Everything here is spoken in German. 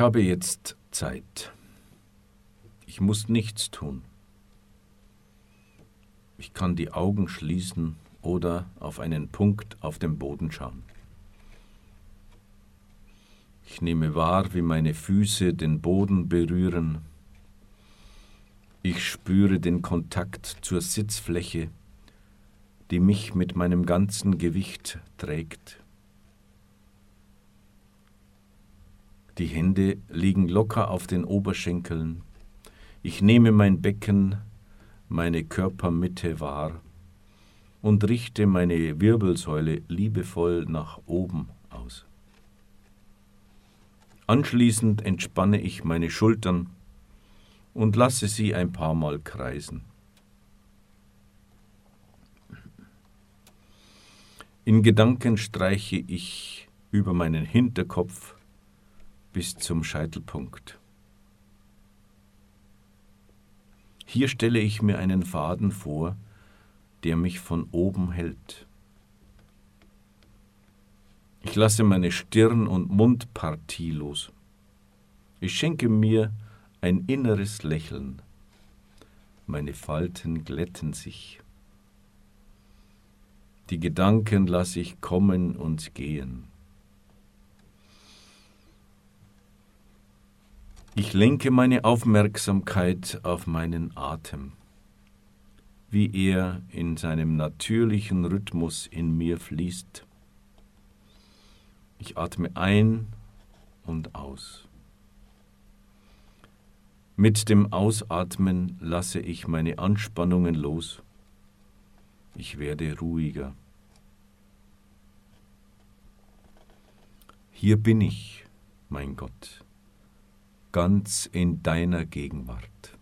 Ich habe jetzt Zeit. Ich muss nichts tun. Ich kann die Augen schließen oder auf einen Punkt auf dem Boden schauen. Ich nehme wahr, wie meine Füße den Boden berühren. Ich spüre den Kontakt zur Sitzfläche, die mich mit meinem ganzen Gewicht trägt. Die Hände liegen locker auf den Oberschenkeln. Ich nehme mein Becken, meine Körpermitte wahr und richte meine Wirbelsäule liebevoll nach oben aus. Anschließend entspanne ich meine Schultern und lasse sie ein paar Mal kreisen. In Gedanken streiche ich über meinen Hinterkopf bis zum Scheitelpunkt. Hier stelle ich mir einen Faden vor, der mich von oben hält. Ich lasse meine Stirn- und Mundpartie los. Ich schenke mir ein inneres Lächeln. Meine Falten glätten sich. Die Gedanken lasse ich kommen und gehen. Ich lenke meine Aufmerksamkeit auf meinen Atem, wie er in seinem natürlichen Rhythmus in mir fließt. Ich atme ein und aus. Mit dem Ausatmen lasse ich meine Anspannungen los. Ich werde ruhiger. Hier bin ich, mein Gott ganz in deiner Gegenwart.